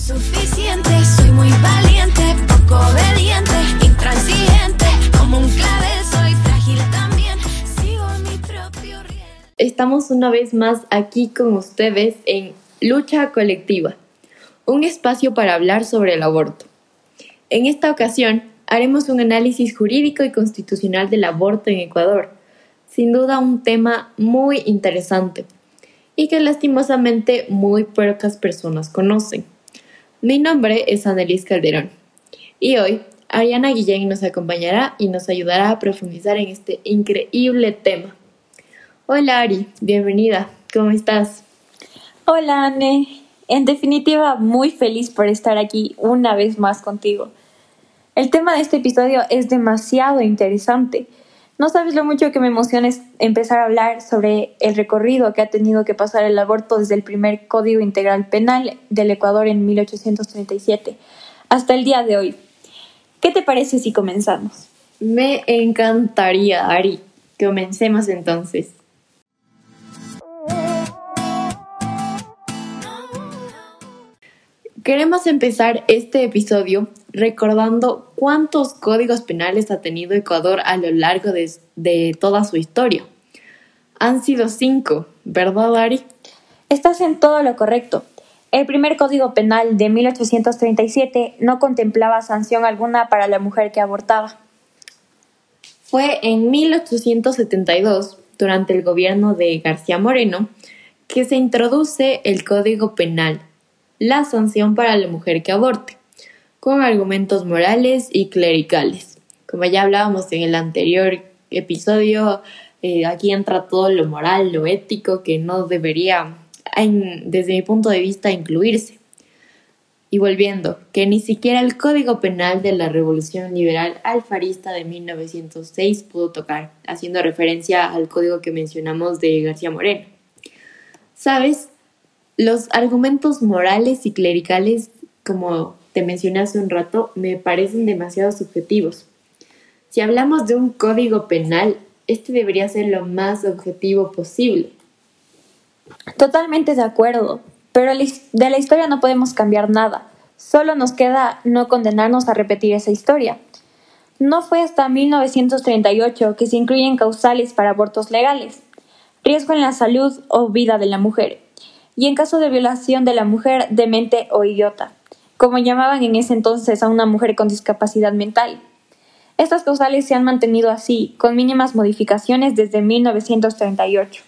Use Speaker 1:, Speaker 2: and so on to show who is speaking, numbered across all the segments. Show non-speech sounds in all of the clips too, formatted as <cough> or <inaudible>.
Speaker 1: suficiente, soy muy valiente, poco obediente, intransigente, como un clavel, soy frágil también, sigo mi propio riel.
Speaker 2: Estamos una vez más aquí con ustedes en Lucha Colectiva, un espacio para hablar sobre el aborto. En esta ocasión haremos un análisis jurídico y constitucional del aborto en Ecuador, sin duda un tema muy interesante y que lastimosamente muy pocas personas conocen. Mi nombre es Annelies Calderón y hoy Ariana Guillén nos acompañará y nos ayudará a profundizar en este increíble tema. Hola Ari, bienvenida, ¿cómo estás?
Speaker 3: Hola Anne, en definitiva muy feliz por estar aquí una vez más contigo. El tema de este episodio es demasiado interesante. No sabes lo mucho que me emociona empezar a hablar sobre el recorrido que ha tenido que pasar el aborto desde el primer Código Integral Penal del Ecuador en 1837 hasta el día de hoy. ¿Qué te parece si comenzamos?
Speaker 2: Me encantaría, Ari. Comencemos entonces. Queremos empezar este episodio recordando cuántos códigos penales ha tenido Ecuador a lo largo de, toda su historia. Han sido cinco, ¿verdad, Ari?
Speaker 3: Estás en todo lo correcto. El primer Código Penal de 1837 no contemplaba sanción alguna para la mujer que abortaba.
Speaker 2: Fue en 1872, durante el gobierno de García Moreno, que se introduce el Código Penal, la sanción para la mujer que aborte con argumentos morales y clericales. Como ya hablábamos en el anterior episodio, eh, aquí entra todo lo moral, lo ético que no debería, desde mi punto de vista, incluirse. Y volviendo, que ni siquiera el Código Penal de la Revolución Liberal Alfarista de 1906 pudo tocar, haciendo referencia al código que mencionamos de García Moreno. ¿Sabes? Los argumentos morales y clericales, como te mencioné hace un rato, me parecen demasiado subjetivos. Si hablamos de un código penal, este debería ser lo más objetivo posible.
Speaker 3: Totalmente de acuerdo, pero de la historia no podemos cambiar nada. Solo nos queda no condenarnos a repetir esa historia. No fue hasta 1938 que se incluyen causales para abortos legales, riesgo en la salud o vida de la mujer, y en caso de violación de la mujer, demente o idiota como llamaban en ese entonces a una mujer con discapacidad mental. Estas causales se han mantenido así, con mínimas modificaciones desde 1938.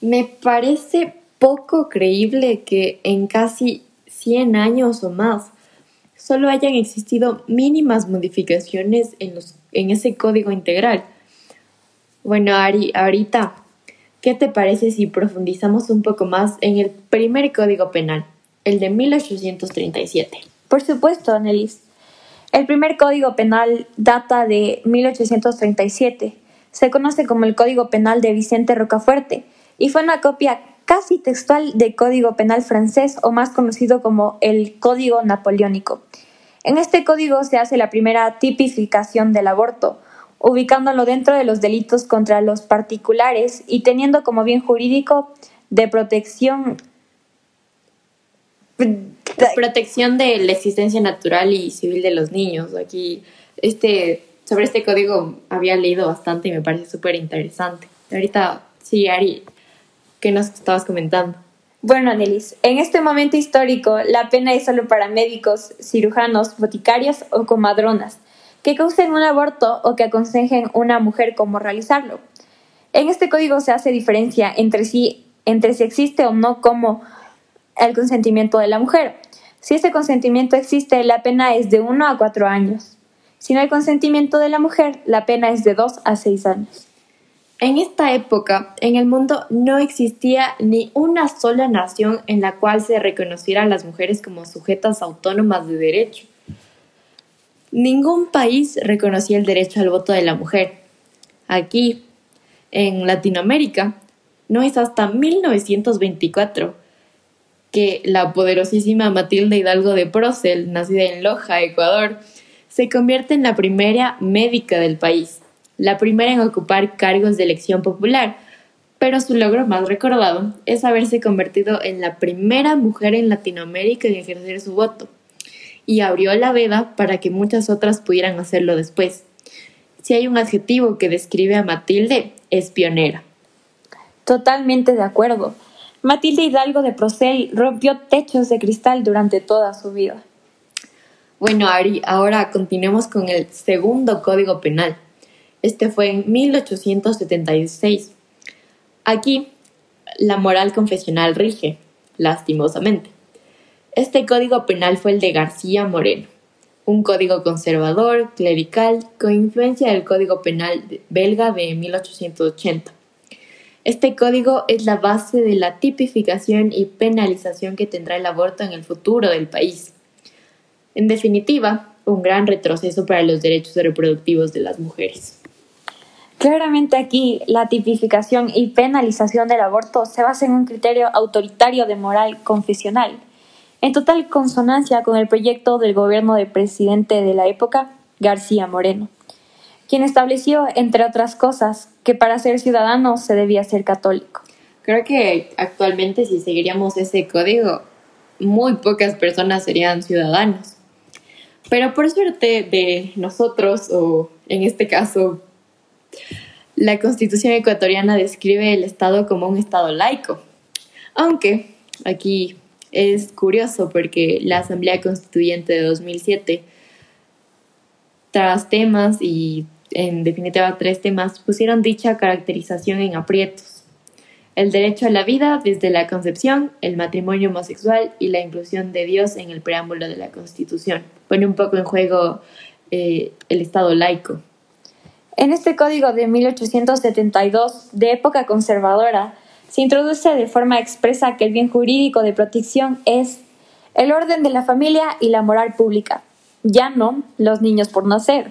Speaker 2: Me parece poco creíble que en casi 100 años o más solo hayan existido mínimas modificaciones en, los, en ese código integral. Bueno, Ari, ahorita, ¿qué te parece si profundizamos un poco más en el primer código penal? El de 1837.
Speaker 3: Por supuesto, Annelies. El primer código penal data de 1837. Se conoce como el Código Penal de Vicente Rocafuerte y fue una copia casi textual del Código Penal francés o más conocido como el Código Napoleónico. En este código se hace la primera tipificación del aborto, ubicándolo dentro de los delitos contra los particulares y teniendo como bien jurídico de protección
Speaker 2: protección de la existencia natural y civil de los niños. Aquí, este, sobre este código había leído bastante y me parece súper interesante. Ahorita, sí, Ari, ¿qué nos estabas comentando?
Speaker 3: Bueno, Anelis, en este momento histórico la pena es solo para médicos, cirujanos, boticarios o comadronas que causen un aborto o que aconsejen una mujer cómo realizarlo. En este código se hace diferencia entre si, entre si existe o no como el consentimiento de la mujer. Si ese consentimiento existe, la pena es de 1 a 4 años. Si no hay consentimiento de la mujer, la pena es de 2 a 6 años.
Speaker 2: En esta época, en el mundo no existía ni una sola nación en la cual se reconocieran las mujeres como sujetas autónomas de derecho. Ningún país reconocía el derecho al voto de la mujer. Aquí, en Latinoamérica, no es hasta 1924 que la poderosísima Matilde Hidalgo de Procel, nacida en Loja, Ecuador, se convierte en la primera médica del país, la primera en ocupar cargos de elección popular, pero su logro más recordado es haberse convertido en la primera mujer en Latinoamérica en ejercer su voto, y abrió la veda para que muchas otras pudieran hacerlo después. Si hay un adjetivo que describe a Matilde, es pionera.
Speaker 3: Totalmente de acuerdo. Matilde Hidalgo de Procel rompió techos de cristal durante toda su vida.
Speaker 2: Bueno, Ari, ahora continuemos con el segundo Código Penal. Este fue en 1876. Aquí, la moral confesional rige, lastimosamente. Este código penal fue el de García Moreno, un código conservador, clerical, con influencia del Código Penal belga de 1880. Este código es la base de la tipificación y penalización que tendrá el aborto en el futuro del país. En definitiva, un gran retroceso para los derechos reproductivos de las mujeres.
Speaker 3: Claramente aquí la tipificación y penalización del aborto se basa en un criterio autoritario de moral confesional, en total consonancia con el proyecto del gobierno del presidente de la época, García Moreno, quien estableció, entre otras cosas, que para ser ciudadano se debía ser católico.
Speaker 2: Creo que actualmente si seguiríamos ese código, muy pocas personas serían ciudadanos. Pero por suerte de nosotros, o en este caso la Constitución ecuatoriana describe el Estado como un Estado laico, aunque aquí es curioso porque la Asamblea Constituyente de 2007, tras temas y en definitiva tres temas, pusieron dicha caracterización en aprietos. El derecho a la vida desde la concepción, el matrimonio homosexual y la inclusión de Dios en el preámbulo de la Constitución. Pone un poco en juego eh, el Estado laico.
Speaker 3: En este código de 1872, de época conservadora, se introduce de forma expresa que el bien jurídico de protección es el orden de la familia y la moral pública, ya no los niños por nacer.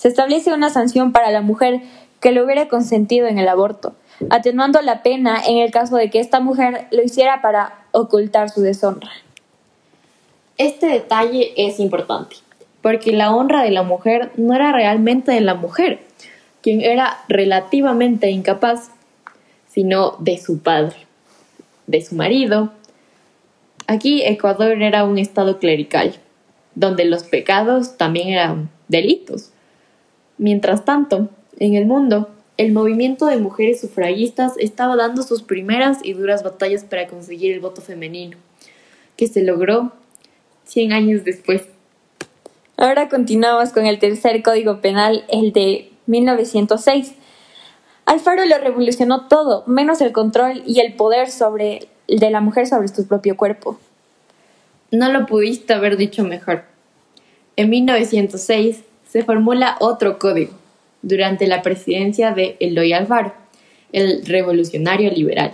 Speaker 3: Se establece una sanción para la mujer que lo hubiera consentido en el aborto, atenuando la pena en el caso de que esta mujer lo hiciera para ocultar su deshonra.
Speaker 2: Este detalle es importante, porque la honra de la mujer no era realmente de la mujer, quien era relativamente incapaz, sino de su padre, de su marido. Aquí Ecuador era un estado clerical, donde los pecados también eran delitos. Mientras tanto, en el mundo, el movimiento de mujeres sufragistas estaba dando sus primeras y duras batallas para conseguir el voto femenino, que se logró 100 años después.
Speaker 3: Ahora continuamos con el tercer código penal, el de 1906. Alfaro lo revolucionó todo, menos el control y el poder sobre, de la mujer sobre su propio cuerpo.
Speaker 2: No lo pudiste haber dicho mejor. En 1906 se formula otro código, durante la presidencia de Eloy Alfaro, el revolucionario liberal.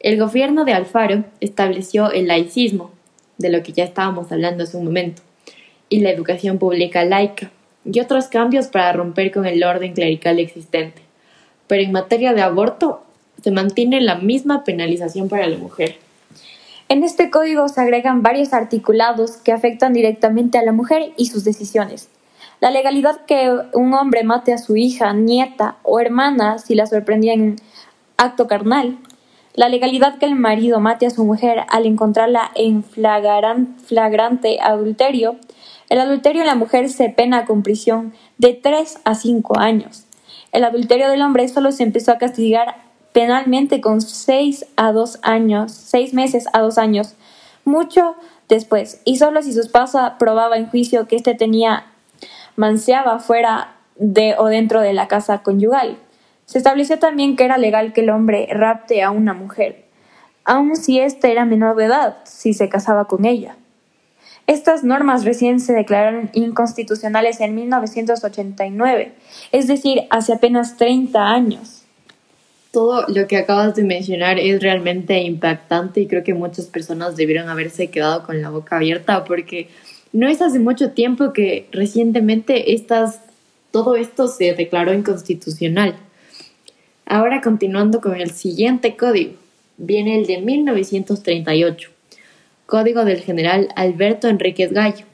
Speaker 2: El gobierno de Alfaro estableció el laicismo, de lo que ya estábamos hablando hace un momento, y la educación pública laica, y otros cambios para romper con el orden clerical existente. Pero en materia de aborto se mantiene la misma penalización para la mujer.
Speaker 3: En este código se agregan varios articulados que afectan directamente a la mujer y sus decisiones. La legalidad que un hombre mate a su hija, nieta o hermana si la sorprendía en acto carnal. La legalidad que el marido mate a su mujer al encontrarla en flagrante adulterio el adulterio en la mujer se pena con prisión de 3 a 5 años. El adulterio del hombre solo se empezó a castigar penalmente con 6 a 2 años, 6 meses a 2 años, mucho después, y solo si su esposa probaba en juicio que éste tenía manseaba fuera de o dentro de la casa conyugal. Se estableció también que era legal que el hombre rapte a una mujer, aun si ésta era menor de edad, si se casaba con ella. Estas normas recién se declararon inconstitucionales en 1989, es decir, hace apenas 30 años.
Speaker 2: Todo lo que acabas de mencionar es realmente impactante y creo que muchas personas debieron haberse quedado con la boca abierta porque no es hace mucho tiempo que recientemente estas, todo esto se declaró inconstitucional. Ahora continuando con el siguiente código, viene el de 1938 Código del General Alberto Enríquez Gallo.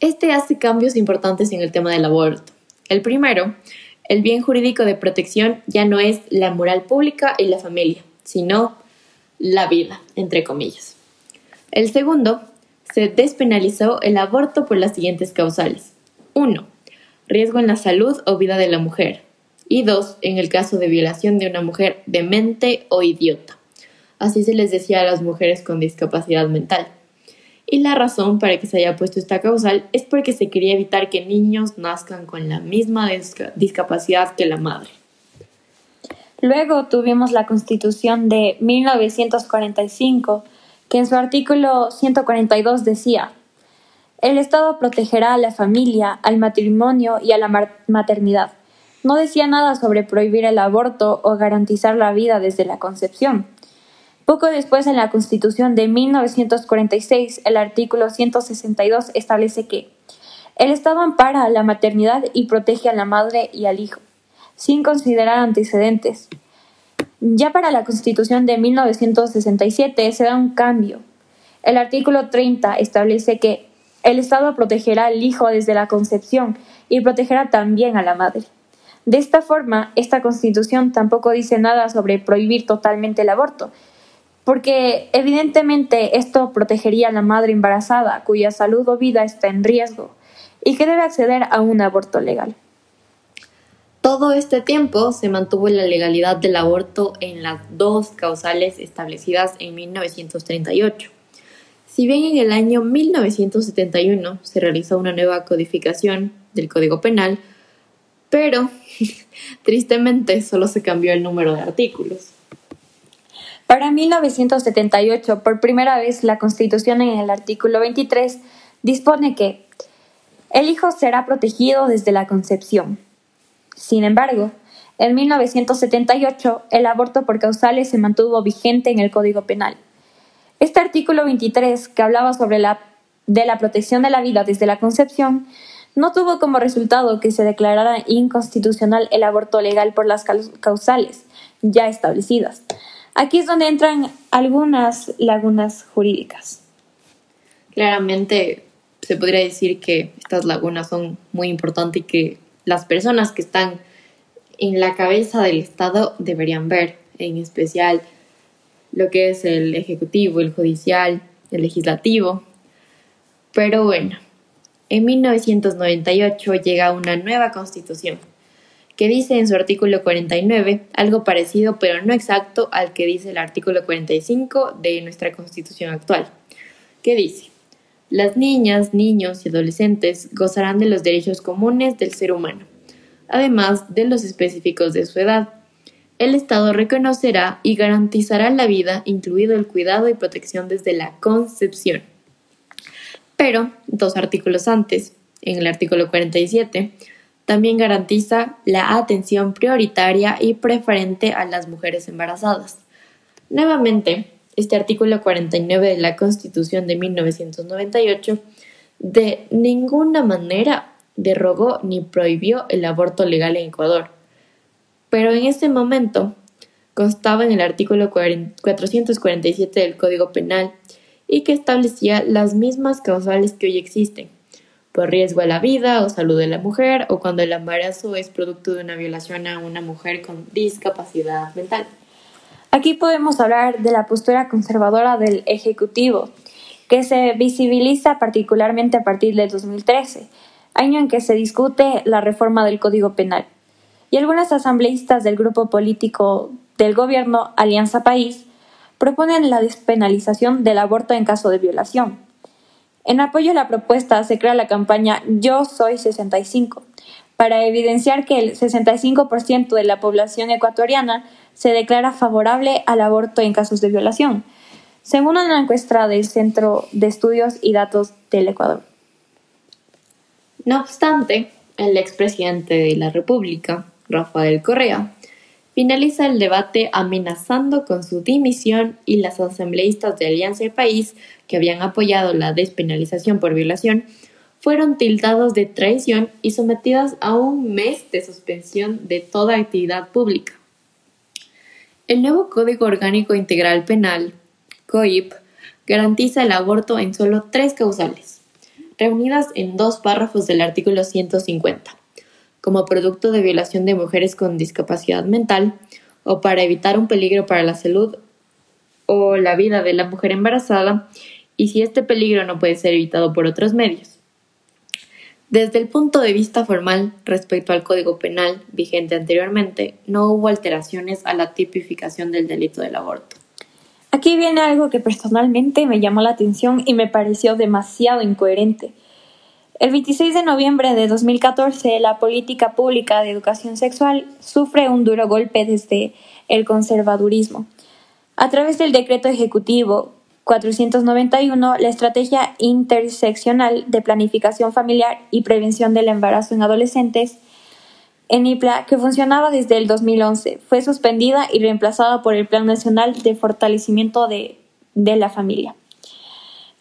Speaker 2: Este hace cambios importantes en el tema del aborto. El primero el bien jurídico de protección ya no es la moral pública y la familia, sino la vida, entre comillas. El segundo, se despenalizó el aborto por las siguientes causales. 1. Riesgo en la salud o vida de la mujer. Y 2. En el caso de violación de una mujer demente o idiota. Así se les decía a las mujeres con discapacidad mental. Y la razón para que se haya puesto esta causal es porque se quería evitar que niños nazcan con la misma discapacidad que la madre.
Speaker 3: Luego tuvimos la Constitución de 1945, que en su artículo 142 decía, el Estado protegerá a la familia, al matrimonio y a la maternidad. No decía nada sobre prohibir el aborto o garantizar la vida desde la concepción. Poco después, en la Constitución de 1946, el artículo 162 establece que el Estado ampara a la maternidad y protege a la madre y al hijo, sin considerar antecedentes. Ya para la Constitución de 1967 se da un cambio. El artículo 30 establece que el Estado protegerá al hijo desde la concepción y protegerá también a la madre. De esta forma, esta Constitución tampoco dice nada sobre prohibir totalmente el aborto, porque evidentemente esto protegería a la madre embarazada cuya salud o vida está en riesgo y que debe acceder a un aborto legal.
Speaker 2: Todo este tiempo se mantuvo la legalidad del aborto en las dos causales establecidas en 1938. Si bien en el año 1971 se realizó una nueva codificación del Código Penal, pero <laughs> tristemente solo se cambió el número de artículos.
Speaker 3: Para 1978, por primera vez, la Constitución en el artículo 23 dispone que el hijo será protegido desde la concepción. Sin embargo, en 1978 el aborto por causales se mantuvo vigente en el Código Penal. Este artículo 23, que hablaba sobre la, de la protección de la vida desde la concepción, no tuvo como resultado que se declarara inconstitucional el aborto legal por las causales ya establecidas. Aquí es donde entran algunas lagunas jurídicas.
Speaker 2: Claramente se podría decir que estas lagunas son muy importantes y que las personas que están en la cabeza del Estado deberían ver, en especial lo que es el ejecutivo, el judicial, el legislativo. Pero bueno, en 1998 llega una nueva constitución que dice en su artículo 49 algo parecido pero no exacto al que dice el artículo 45 de nuestra constitución actual, que dice, las niñas, niños y adolescentes gozarán de los derechos comunes del ser humano, además de los específicos de su edad. El Estado reconocerá y garantizará la vida, incluido el cuidado y protección desde la concepción. Pero, dos artículos antes, en el artículo 47, también garantiza la atención prioritaria y preferente a las mujeres embarazadas. Nuevamente, este artículo 49 de la Constitución de 1998 de ninguna manera derogó ni prohibió el aborto legal en Ecuador. Pero en ese momento constaba en el artículo 447 del Código Penal y que establecía las mismas causales que hoy existen, por riesgo a la vida o salud de la mujer o cuando el embarazo es producto de una violación a una mujer con discapacidad mental.
Speaker 3: Aquí podemos hablar de la postura conservadora del Ejecutivo, que se visibiliza particularmente a partir de 2013, año en que se discute la reforma del Código Penal. Y algunas asambleístas del grupo político del gobierno Alianza País proponen la despenalización del aborto en caso de violación. En apoyo a la propuesta se crea la campaña Yo Soy 65, para evidenciar que el 65% de la población ecuatoriana se declara favorable al aborto en casos de violación, según una encuesta del Centro de Estudios y Datos del Ecuador.
Speaker 2: No obstante, el expresidente de la República, Rafael Correa, finaliza el debate amenazando con su dimisión y las asambleístas de Alianza del País, que habían apoyado la despenalización por violación, fueron tildados de traición y sometidas a un mes de suspensión de toda actividad pública. El nuevo Código Orgánico Integral Penal, COIP, garantiza el aborto en solo tres causales, reunidas en dos párrafos del artículo 150 como producto de violación de mujeres con discapacidad mental o para evitar un peligro para la salud o la vida de la mujer embarazada y si este peligro no puede ser evitado por otros medios. Desde el punto de vista formal, respecto al Código Penal vigente anteriormente, no hubo alteraciones a la tipificación del delito del aborto.
Speaker 3: Aquí viene algo que personalmente me llamó la atención y me pareció demasiado incoherente. El 26 de noviembre de 2014, la política pública de educación sexual sufre un duro golpe desde el conservadurismo. A través del decreto ejecutivo 491, la Estrategia Interseccional de Planificación Familiar y Prevención del Embarazo en Adolescentes, ENIPLA, que funcionaba desde el 2011, fue suspendida y reemplazada por el Plan Nacional de Fortalecimiento de, de la Familia,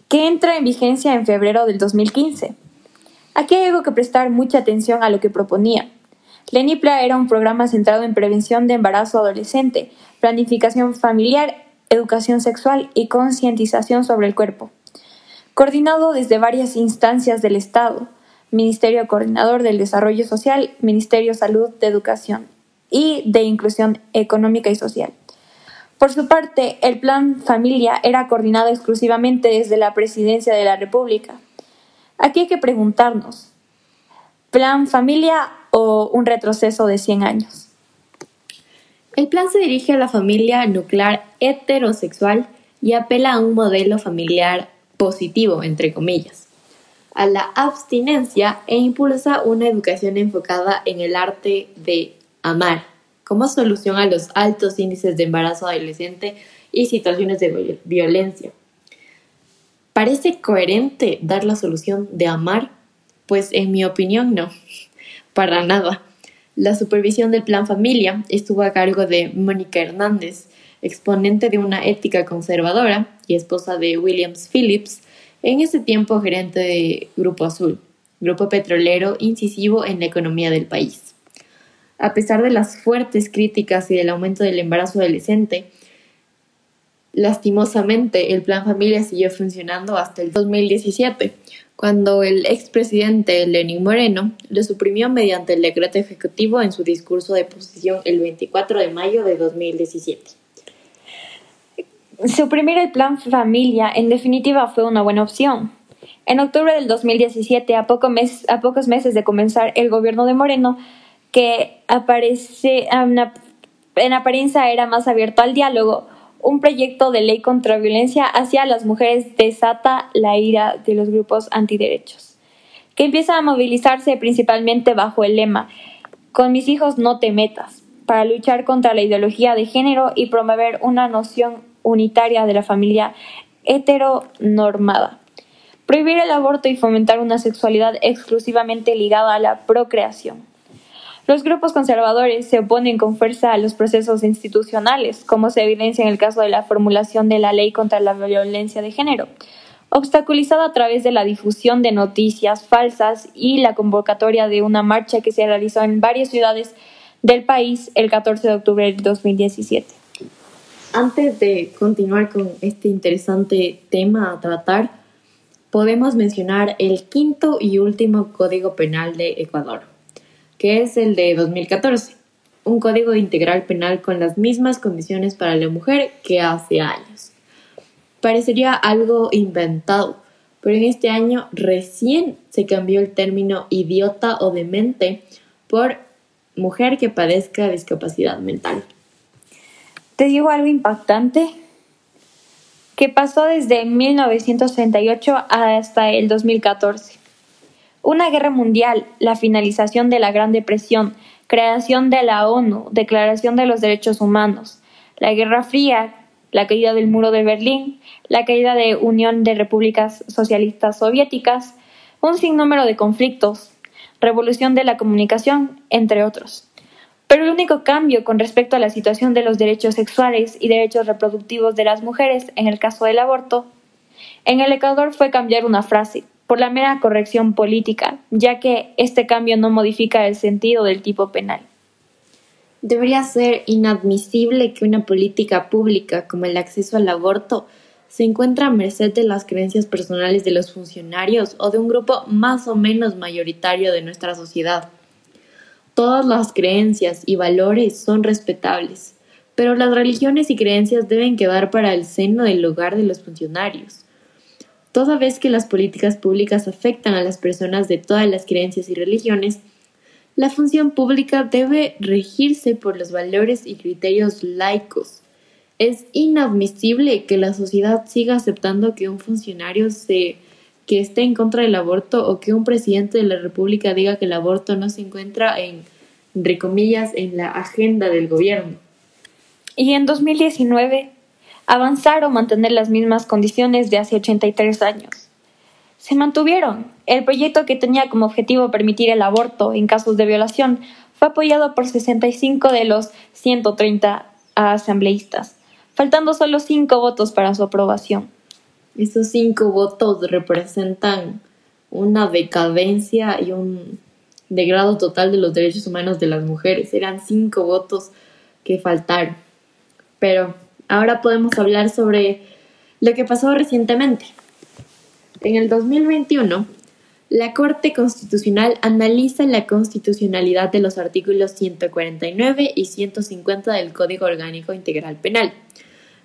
Speaker 3: que entra en vigencia en febrero del 2015. Aquí hay algo que prestar mucha atención a lo que proponía. La ENIPLA era un programa centrado en prevención de embarazo adolescente, planificación familiar educación sexual y concientización sobre el cuerpo. Coordinado desde varias instancias del Estado, Ministerio Coordinador del Desarrollo Social, Ministerio Salud de Educación y de Inclusión Económica y Social. Por su parte, el Plan Familia era coordinado exclusivamente desde la Presidencia de la República. Aquí hay que preguntarnos, ¿Plan Familia o un retroceso de 100 años?
Speaker 2: El plan se dirige a la familia nuclear heterosexual y apela a un modelo familiar positivo, entre comillas, a la abstinencia e impulsa una educación enfocada en el arte de amar como solución a los altos índices de embarazo adolescente y situaciones de violencia. ¿Parece coherente dar la solución de amar? Pues en mi opinión no, <laughs> para nada. La supervisión del Plan Familia estuvo a cargo de Mónica Hernández, exponente de una ética conservadora y esposa de Williams Phillips, en ese tiempo gerente de Grupo Azul, grupo petrolero incisivo en la economía del país. A pesar de las fuertes críticas y del aumento del embarazo adolescente, lastimosamente el Plan Familia siguió funcionando hasta el 2017, cuando el expresidente Lenín Moreno lo suprimió mediante el decreto ejecutivo en su discurso de posición el 24 de mayo de 2017.
Speaker 3: Suprimir el plan familia en definitiva fue una buena opción. En octubre del 2017, a, poco a pocos meses de comenzar el gobierno de Moreno, que aparece en apariencia era más abierto al diálogo, un proyecto de ley contra violencia hacia las mujeres desata la ira de los grupos antiderechos, que empiezan a movilizarse principalmente bajo el lema Con mis hijos no te metas, para luchar contra la ideología de género y promover una noción unitaria de la familia heteronormada. Prohibir el aborto y fomentar una sexualidad exclusivamente ligada a la procreación. Los grupos conservadores se oponen con fuerza a los procesos institucionales, como se evidencia en el caso de la formulación de la ley contra la violencia de género, obstaculizada a través de la difusión de noticias falsas y la convocatoria de una marcha que se realizó en varias ciudades del país el 14 de octubre del 2017.
Speaker 2: Antes de continuar con este interesante tema a tratar, podemos mencionar el quinto y último Código Penal de Ecuador es el de 2014, un código integral penal con las mismas condiciones para la mujer que hace años. Parecería algo inventado, pero en este año recién se cambió el término idiota o demente por mujer que padezca discapacidad mental.
Speaker 3: ¿Te digo algo impactante? Que pasó desde 1938 hasta el 2014 una guerra mundial, la finalización de la Gran Depresión, creación de la ONU, Declaración de los Derechos Humanos, la Guerra Fría, la caída del muro de Berlín, la caída de Unión de Repúblicas Socialistas Soviéticas, un sinnúmero de conflictos, revolución de la comunicación, entre otros. Pero el único cambio con respecto a la situación de los derechos sexuales y derechos reproductivos de las mujeres en el caso del aborto, en el Ecuador fue cambiar una frase, por la mera corrección política, ya que este cambio no modifica el sentido del tipo penal.
Speaker 2: Debería ser inadmisible que una política pública como el acceso al aborto se encuentre a merced de las creencias personales de los funcionarios o de un grupo más o menos mayoritario de nuestra sociedad. Todas las creencias y valores son respetables, pero las religiones y creencias deben quedar para el seno del hogar de los funcionarios. Toda vez que las políticas públicas afectan a las personas de todas las creencias y religiones, la función pública debe regirse por los valores y criterios laicos. Es inadmisible que la sociedad siga aceptando que un funcionario se que esté en contra del aborto o que un presidente de la República diga que el aborto no se encuentra en, entre comillas, en la agenda del gobierno.
Speaker 3: Y en 2019, avanzar o mantener las mismas condiciones de hace 83 años. Se mantuvieron. El proyecto que tenía como objetivo permitir el aborto en casos de violación fue apoyado por 65 de los 130 asambleístas, faltando solo 5 votos para su aprobación.
Speaker 2: Esos cinco votos representan una decadencia y un degrado total de los derechos humanos de las mujeres. Eran cinco votos que faltaron. Pero ahora podemos hablar sobre lo que pasó recientemente. En el 2021, la Corte Constitucional analiza la constitucionalidad de los artículos 149 y 150 del Código Orgánico Integral Penal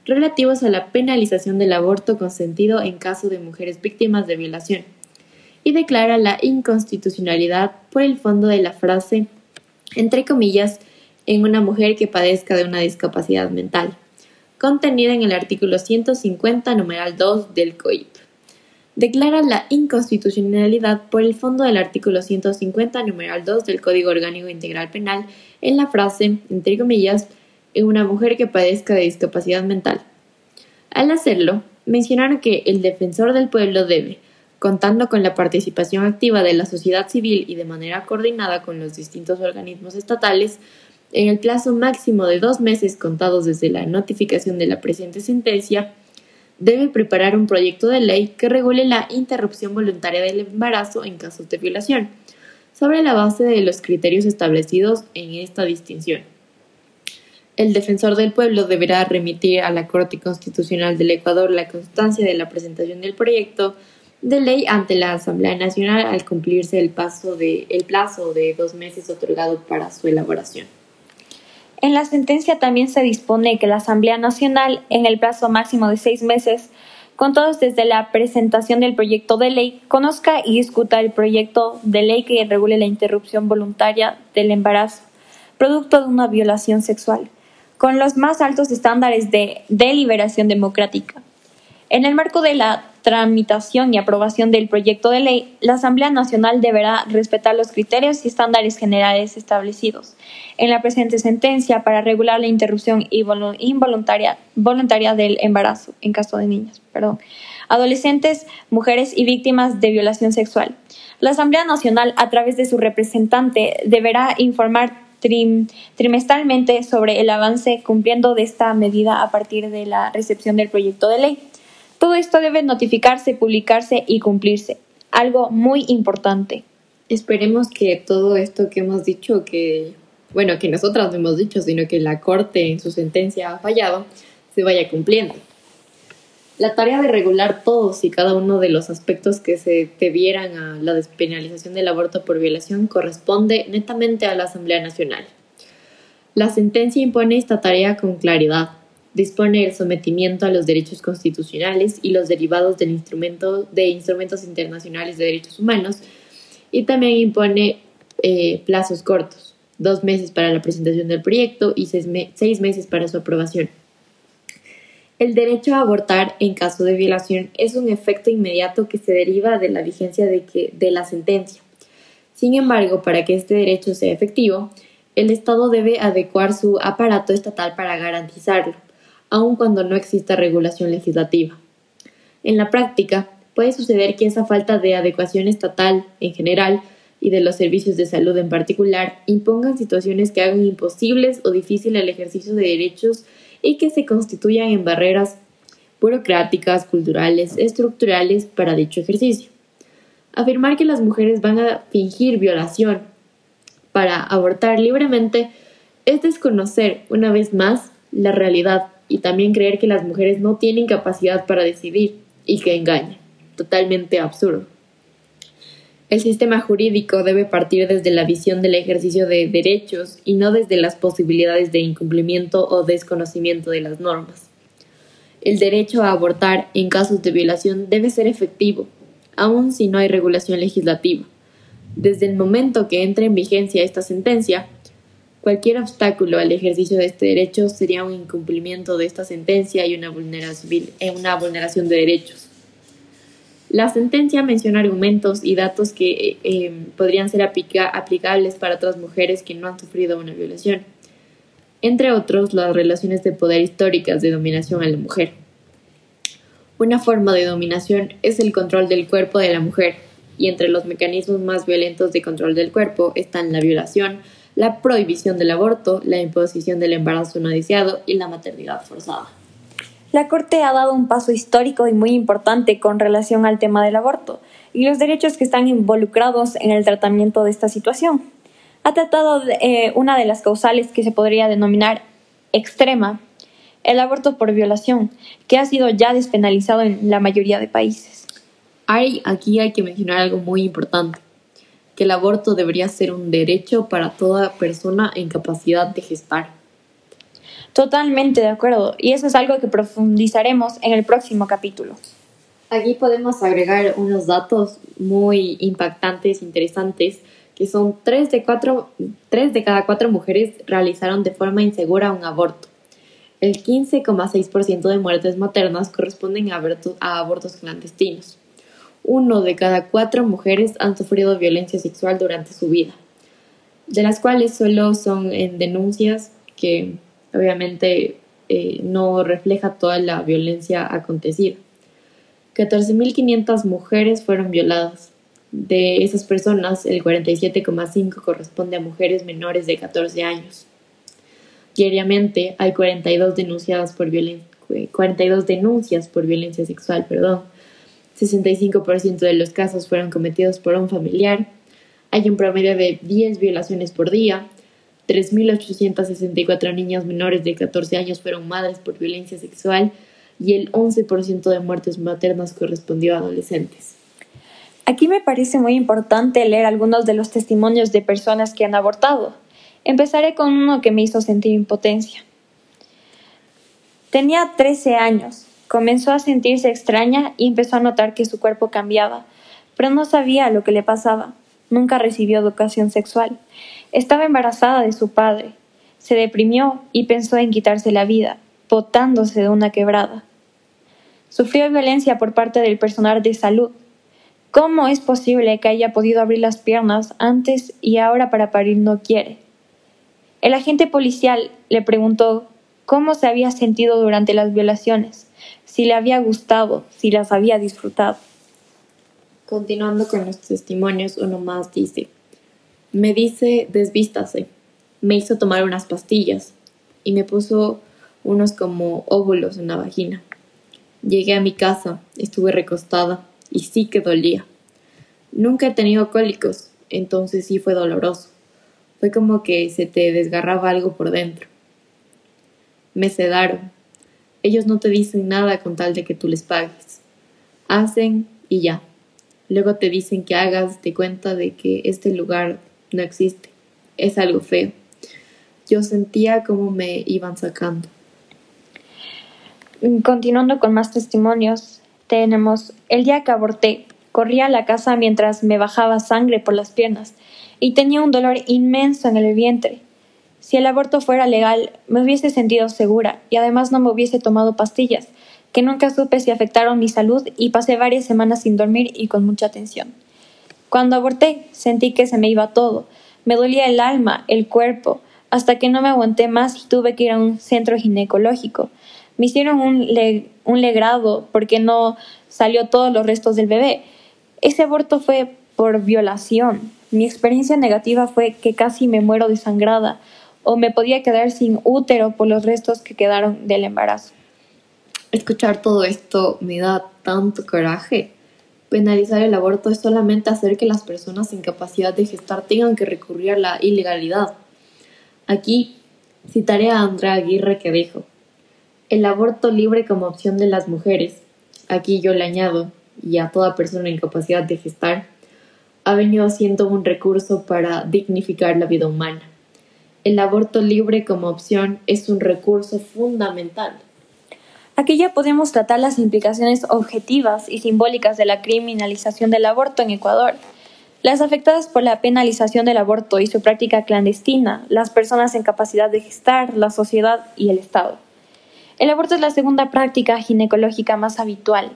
Speaker 2: relativos a la penalización del aborto consentido en caso de mujeres víctimas de violación, y declara la inconstitucionalidad por el fondo de la frase, entre comillas, en una mujer que padezca de una discapacidad mental, contenida en el artículo 150, numeral 2 del COIP. Declara la inconstitucionalidad por el fondo del artículo 150, numeral 2 del Código Orgánico Integral Penal en la frase, entre comillas, en una mujer que padezca de discapacidad mental. Al hacerlo, mencionaron que el defensor del pueblo debe, contando con la participación activa de la sociedad civil y de manera coordinada con los distintos organismos estatales, en el plazo máximo de dos meses contados desde la notificación de la presente sentencia, debe preparar un proyecto de ley que regule la interrupción voluntaria del embarazo en casos de violación, sobre la base de los criterios establecidos en esta distinción el defensor del pueblo deberá remitir a la Corte Constitucional del Ecuador la constancia de la presentación del proyecto de ley ante la Asamblea Nacional al cumplirse el, el plazo de dos meses otorgado para su elaboración.
Speaker 3: En la sentencia también se dispone que la Asamblea Nacional, en el plazo máximo de seis meses, contados desde la presentación del proyecto de ley, conozca y discuta el proyecto de ley que regule la interrupción voluntaria del embarazo, producto de una violación sexual con los más altos estándares de deliberación democrática. En el marco de la tramitación y aprobación del proyecto de ley, la Asamblea Nacional deberá respetar los criterios y estándares generales establecidos en la presente sentencia para regular la interrupción involuntaria voluntaria del embarazo en caso de niñas, perdón, adolescentes, mujeres y víctimas de violación sexual. La Asamblea Nacional, a través de su representante, deberá informar trimestralmente sobre el avance cumpliendo de esta medida a partir de la recepción del proyecto de ley. Todo esto debe notificarse, publicarse y cumplirse. Algo muy importante.
Speaker 2: Esperemos que todo esto que hemos dicho, que, bueno, que nosotras no hemos dicho, sino que la Corte en su sentencia ha fallado, se vaya cumpliendo. La tarea de regular todos y cada uno de los aspectos que se debieran a la despenalización del aborto por violación corresponde netamente a la Asamblea Nacional. La sentencia impone esta tarea con claridad, dispone el sometimiento a los derechos constitucionales y los derivados del instrumento de instrumentos internacionales de derechos humanos y también impone eh, plazos cortos, dos meses para la presentación del proyecto y seis meses para su aprobación. El derecho a abortar en caso de violación es un efecto inmediato que se deriva de la vigencia de, que, de la sentencia. Sin embargo, para que este derecho sea efectivo, el Estado debe adecuar su aparato estatal para garantizarlo, aun cuando no exista regulación legislativa. En la práctica, puede suceder que esa falta de adecuación estatal en general y de los servicios de salud en particular impongan situaciones que hagan imposibles o difícil el ejercicio de derechos y que se constituyan en barreras burocráticas, culturales, estructurales para dicho ejercicio. Afirmar que las mujeres van a fingir violación para abortar libremente es desconocer una vez más la realidad y también creer que las mujeres no tienen capacidad para decidir y que engañan. Totalmente absurdo. El sistema jurídico debe partir desde la visión del ejercicio de derechos y no desde las posibilidades de incumplimiento o desconocimiento de las normas. El derecho a abortar en casos de violación debe ser efectivo, aun si no hay regulación legislativa. Desde el momento que entre en vigencia esta sentencia, cualquier obstáculo al ejercicio de este derecho sería un incumplimiento de esta sentencia y una vulneración de derechos. La sentencia menciona argumentos y datos que eh, em, podrían ser aplicables para otras mujeres que no han sufrido una violación, entre otros las relaciones de poder históricas de dominación a la mujer. Una forma de dominación es el control del cuerpo de la mujer, y entre los mecanismos más violentos de control del cuerpo están la violación, la prohibición del aborto, la imposición del embarazo no deseado y la maternidad forzada.
Speaker 3: La Corte ha dado un paso histórico y muy importante con relación al tema del aborto y los derechos que están involucrados en el tratamiento de esta situación. Ha tratado eh, una de las causales que se podría denominar extrema, el aborto por violación, que ha sido ya despenalizado en la mayoría de países.
Speaker 2: Hay, aquí hay que mencionar algo muy importante, que el aborto debería ser un derecho para toda persona en capacidad de gestar.
Speaker 3: Totalmente de acuerdo, y eso es algo que profundizaremos en el próximo capítulo.
Speaker 2: Aquí podemos agregar unos datos muy impactantes, interesantes, que son 3 de, 4, 3 de cada 4 mujeres realizaron de forma insegura un aborto. El 15,6% de muertes maternas corresponden a abortos, a abortos clandestinos. Uno de cada cuatro mujeres han sufrido violencia sexual durante su vida, de las cuales solo son en denuncias que obviamente eh, no refleja toda la violencia acontecida. 14.500 mujeres fueron violadas. De esas personas, el 47,5 corresponde a mujeres menores de 14 años. Diariamente hay 42 denunciadas por 42 denuncias por violencia sexual, perdón. 65% de los casos fueron cometidos por un familiar. Hay un promedio de 10 violaciones por día 3.864 niñas menores de 14 años fueron madres por violencia sexual y el 11% de muertes maternas correspondió a adolescentes.
Speaker 3: Aquí me parece muy importante leer algunos de los testimonios de personas que han abortado. Empezaré con uno que me hizo sentir impotencia. Tenía 13 años, comenzó a sentirse extraña y empezó a notar que su cuerpo cambiaba, pero no sabía lo que le pasaba. Nunca recibió educación sexual. Estaba embarazada de su padre. Se deprimió y pensó en quitarse la vida, botándose de una quebrada. Sufrió violencia por parte del personal de salud. ¿Cómo es posible que haya podido abrir las piernas antes y ahora para parir no quiere? El agente policial le preguntó cómo se había sentido durante las violaciones, si le había gustado, si las había disfrutado.
Speaker 2: Continuando con los testimonios, uno más dice, me dice desvístase, me hizo tomar unas pastillas y me puso unos como óvulos en la vagina. Llegué a mi casa, estuve recostada y sí que dolía. Nunca he tenido cólicos, entonces sí fue doloroso. Fue como que se te desgarraba algo por dentro. Me sedaron. Ellos no te dicen nada con tal de que tú les pagues. Hacen y ya. Luego te dicen que hagas de cuenta de que este lugar no existe. Es algo feo. Yo sentía como me iban sacando.
Speaker 3: Continuando con más testimonios, tenemos el día que aborté. Corría a la casa mientras me bajaba sangre por las piernas y tenía un dolor inmenso en el vientre. Si el aborto fuera legal, me hubiese sentido segura y además no me hubiese tomado pastillas, que nunca supe si afectaron mi salud y pasé varias semanas sin dormir y con mucha tensión. Cuando aborté, sentí que se me iba todo. Me dolía el alma, el cuerpo, hasta que no me aguanté más y tuve que ir a un centro ginecológico. Me hicieron un, un legrado porque no salió todos los restos del bebé. Ese aborto fue por violación. Mi experiencia negativa fue que casi me muero desangrada o me podía quedar sin útero por los restos que quedaron del embarazo.
Speaker 2: Escuchar todo esto me da tanto coraje. Penalizar el aborto es solamente hacer que las personas sin capacidad de gestar tengan que recurrir a la ilegalidad. Aquí citaré a Andrea Aguirre que dijo, el aborto libre como opción de las mujeres, aquí yo le añado, y a toda persona en capacidad de gestar, ha venido siendo un recurso para dignificar la vida humana. El aborto libre como opción es un recurso fundamental.
Speaker 3: Aquí ya podemos tratar las implicaciones objetivas y simbólicas de la criminalización del aborto en Ecuador. Las afectadas por la penalización del aborto y su práctica clandestina, las personas en capacidad de gestar, la sociedad y el Estado. El aborto es la segunda práctica ginecológica más habitual.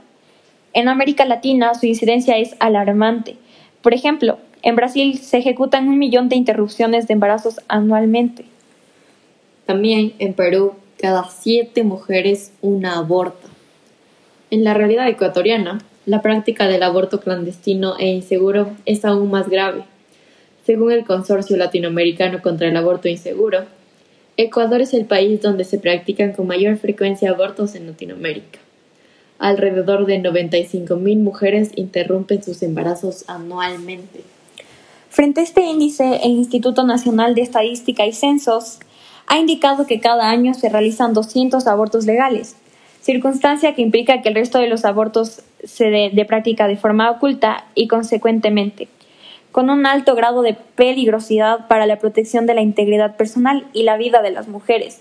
Speaker 3: En América Latina su incidencia es alarmante. Por ejemplo, en Brasil se ejecutan un millón de interrupciones de embarazos anualmente.
Speaker 2: También en Perú, cada siete mujeres una aborta. En la realidad ecuatoriana, la práctica del aborto clandestino e inseguro es aún más grave. Según el Consorcio Latinoamericano contra el Aborto Inseguro, Ecuador es el país donde se practican con mayor frecuencia abortos en Latinoamérica. Alrededor de 95.000 mujeres interrumpen sus embarazos anualmente.
Speaker 3: Frente a este índice, el Instituto Nacional de Estadística y Censos ha indicado que cada año se realizan 200 abortos legales, circunstancia que implica que el resto de los abortos se de de forma oculta y, consecuentemente, con un alto grado de peligrosidad para la protección de la integridad personal y la vida de las mujeres.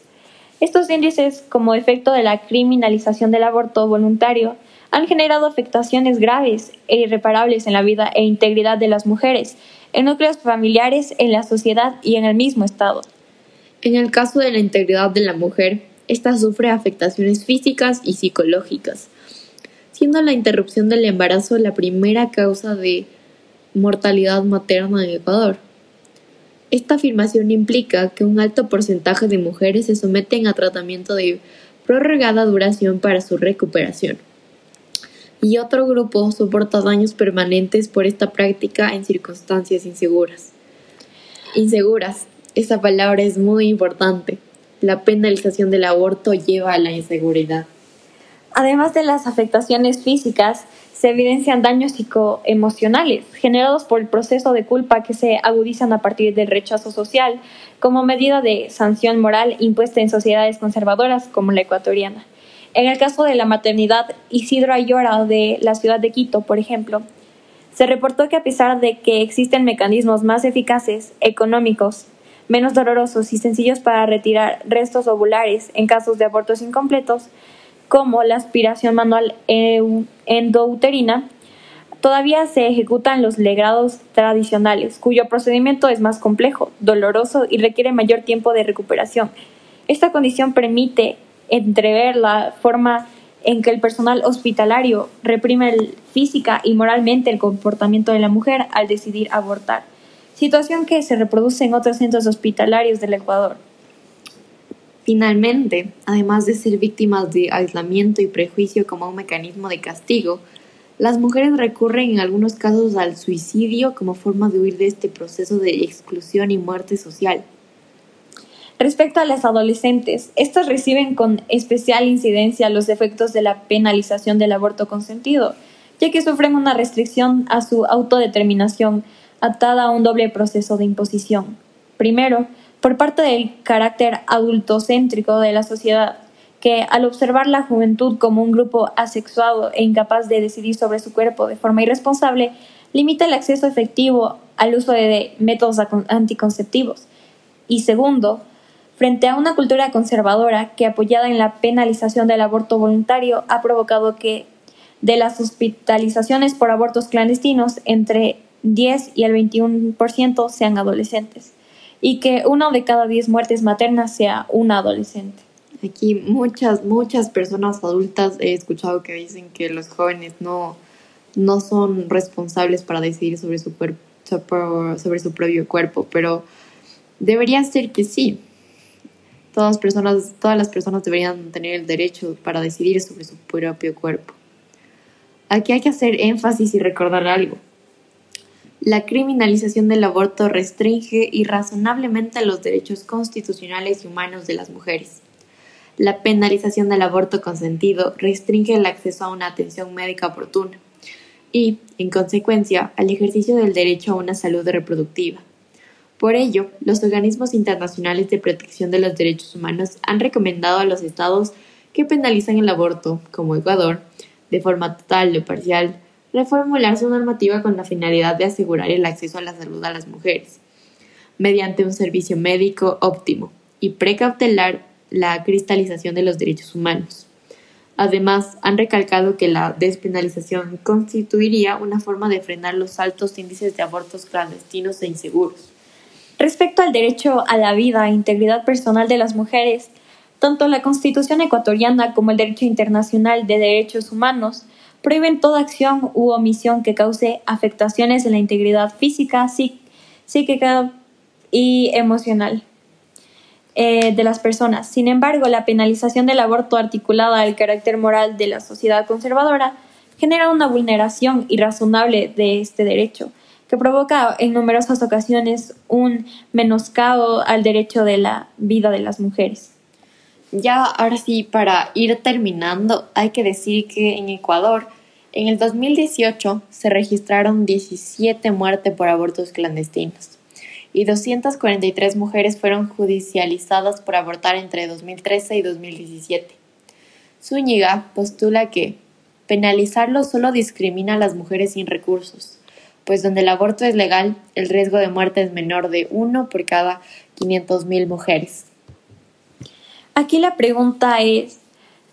Speaker 3: Estos índices, como efecto de la criminalización del aborto voluntario, han generado afectaciones graves e irreparables en la vida e integridad de las mujeres, en núcleos familiares, en la sociedad y en el mismo Estado.
Speaker 2: En el caso de la integridad de la mujer, ésta sufre afectaciones físicas y psicológicas, siendo la interrupción del embarazo la primera causa de mortalidad materna en Ecuador. Esta afirmación implica que un alto porcentaje de mujeres se someten a tratamiento de prorrogada duración para su recuperación y otro grupo soporta daños permanentes por esta práctica en circunstancias inseguras. Inseguras, esa palabra es muy importante. La penalización del aborto lleva a la inseguridad.
Speaker 3: Además de las afectaciones físicas, se evidencian daños psicoemocionales generados por el proceso de culpa que se agudizan a partir del rechazo social como medida de sanción moral impuesta en sociedades conservadoras como la ecuatoriana. En el caso de la maternidad Isidro Ayora de la ciudad de Quito, por ejemplo, se reportó que a pesar de que existen mecanismos más eficaces, económicos, menos dolorosos y sencillos para retirar restos ovulares en casos de abortos incompletos, como la aspiración manual endouterina, todavía se ejecutan los legrados tradicionales, cuyo procedimiento es más complejo, doloroso y requiere mayor tiempo de recuperación. Esta condición permite entrever la forma en que el personal hospitalario reprime física y moralmente el comportamiento de la mujer al decidir abortar, situación que se reproduce en otros centros hospitalarios del Ecuador.
Speaker 2: Finalmente, además de ser víctimas de aislamiento y prejuicio como un mecanismo de castigo, las mujeres recurren en algunos casos al suicidio como forma de huir de este proceso de exclusión y muerte social.
Speaker 3: Respecto a las adolescentes, estas reciben con especial incidencia los efectos de la penalización del aborto consentido, ya que sufren una restricción a su autodeterminación atada a un doble proceso de imposición. Primero, por parte del carácter adultocéntrico de la sociedad, que al observar la juventud como un grupo asexuado e incapaz de decidir sobre su cuerpo de forma irresponsable, limita el acceso efectivo al uso de métodos anticonceptivos. Y segundo, frente a una cultura conservadora que, apoyada en la penalización del aborto voluntario, ha provocado que de las hospitalizaciones por abortos clandestinos, entre 10 y el 21% sean adolescentes, y que una de cada 10 muertes maternas sea una adolescente.
Speaker 2: Aquí muchas, muchas personas adultas he escuchado que dicen que los jóvenes no, no son responsables para decidir sobre su, sobre su propio cuerpo, pero debería ser que sí, Todas, personas, todas las personas deberían tener el derecho para decidir sobre su propio cuerpo. Aquí hay que hacer énfasis y recordar algo. La criminalización del aborto restringe irrazonablemente los derechos constitucionales y humanos de las mujeres. La penalización del aborto consentido restringe el acceso a una atención médica oportuna y, en consecuencia, al ejercicio del derecho a una salud reproductiva. Por ello, los organismos internacionales de protección de los derechos humanos han recomendado a los estados que penalizan el aborto, como Ecuador, de forma total o parcial, reformular su normativa con la finalidad de asegurar el acceso a la salud a las mujeres, mediante un servicio médico óptimo y precautelar la cristalización de los derechos humanos. Además, han recalcado que la despenalización constituiría una forma de frenar los altos índices de abortos clandestinos e inseguros.
Speaker 3: Respecto al derecho a la vida e integridad personal de las mujeres, tanto la Constitución ecuatoriana como el derecho internacional de derechos humanos prohíben toda acción u omisión que cause afectaciones en la integridad física, psíquica y emocional eh, de las personas. Sin embargo, la penalización del aborto articulada al carácter moral de la sociedad conservadora genera una vulneración irrazonable de este derecho, que provoca en numerosas ocasiones un menoscabo al derecho de la vida de las mujeres.
Speaker 2: Ya ahora sí, para ir terminando, hay que decir que en Ecuador, en el 2018 se registraron 17 muertes por abortos clandestinos y 243 mujeres fueron judicializadas por abortar entre 2013 y 2017. Zúñiga postula que penalizarlo solo discrimina a las mujeres sin recursos, pues donde el aborto es legal, el riesgo de muerte es menor de uno por cada 500.000 mujeres.
Speaker 3: Aquí la pregunta es,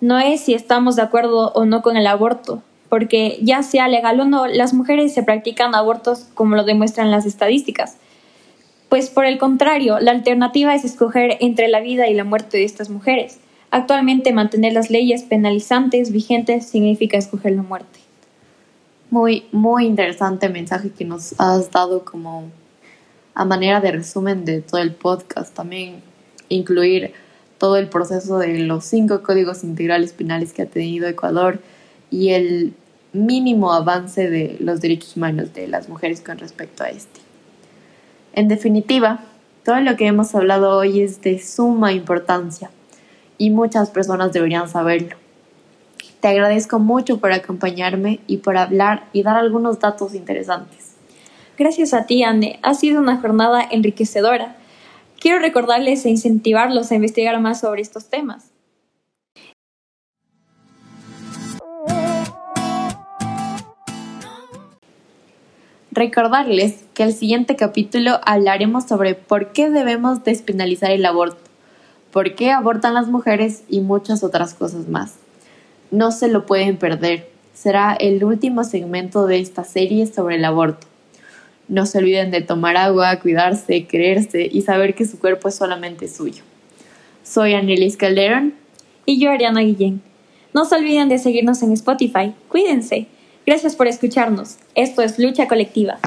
Speaker 3: no es si estamos de acuerdo o no con el aborto, porque ya sea legal o no, las mujeres se practican abortos como lo demuestran las estadísticas. Pues por el contrario, la alternativa es escoger entre la vida y la muerte de estas mujeres. Actualmente mantener las leyes penalizantes vigentes significa escoger la muerte.
Speaker 2: Muy, muy interesante mensaje que nos has dado como a manera de resumen de todo el podcast. También incluir todo el proceso de los cinco códigos integrales penales que ha tenido Ecuador y el mínimo avance de los derechos humanos de las mujeres con respecto a este. En definitiva, todo lo que hemos hablado hoy es de suma importancia y muchas personas deberían saberlo. Te agradezco mucho por acompañarme y por hablar y dar algunos datos interesantes.
Speaker 3: Gracias a ti, Anne. Ha sido una jornada enriquecedora quiero recordarles e incentivarlos a investigar más sobre estos temas.
Speaker 2: Recordarles que el siguiente capítulo hablaremos sobre por qué debemos despenalizar el aborto, por qué abortan las mujeres y muchas otras cosas más. No se lo pueden perder. Será el último segmento de esta serie sobre el aborto. No se olviden de tomar agua, cuidarse, quererse y saber que su cuerpo es solamente suyo. Soy Anelis Calderón.
Speaker 3: Y yo, Ariana Guillén. No se olviden de seguirnos en Spotify. Cuídense. Gracias por escucharnos. Esto es Lucha Colectiva.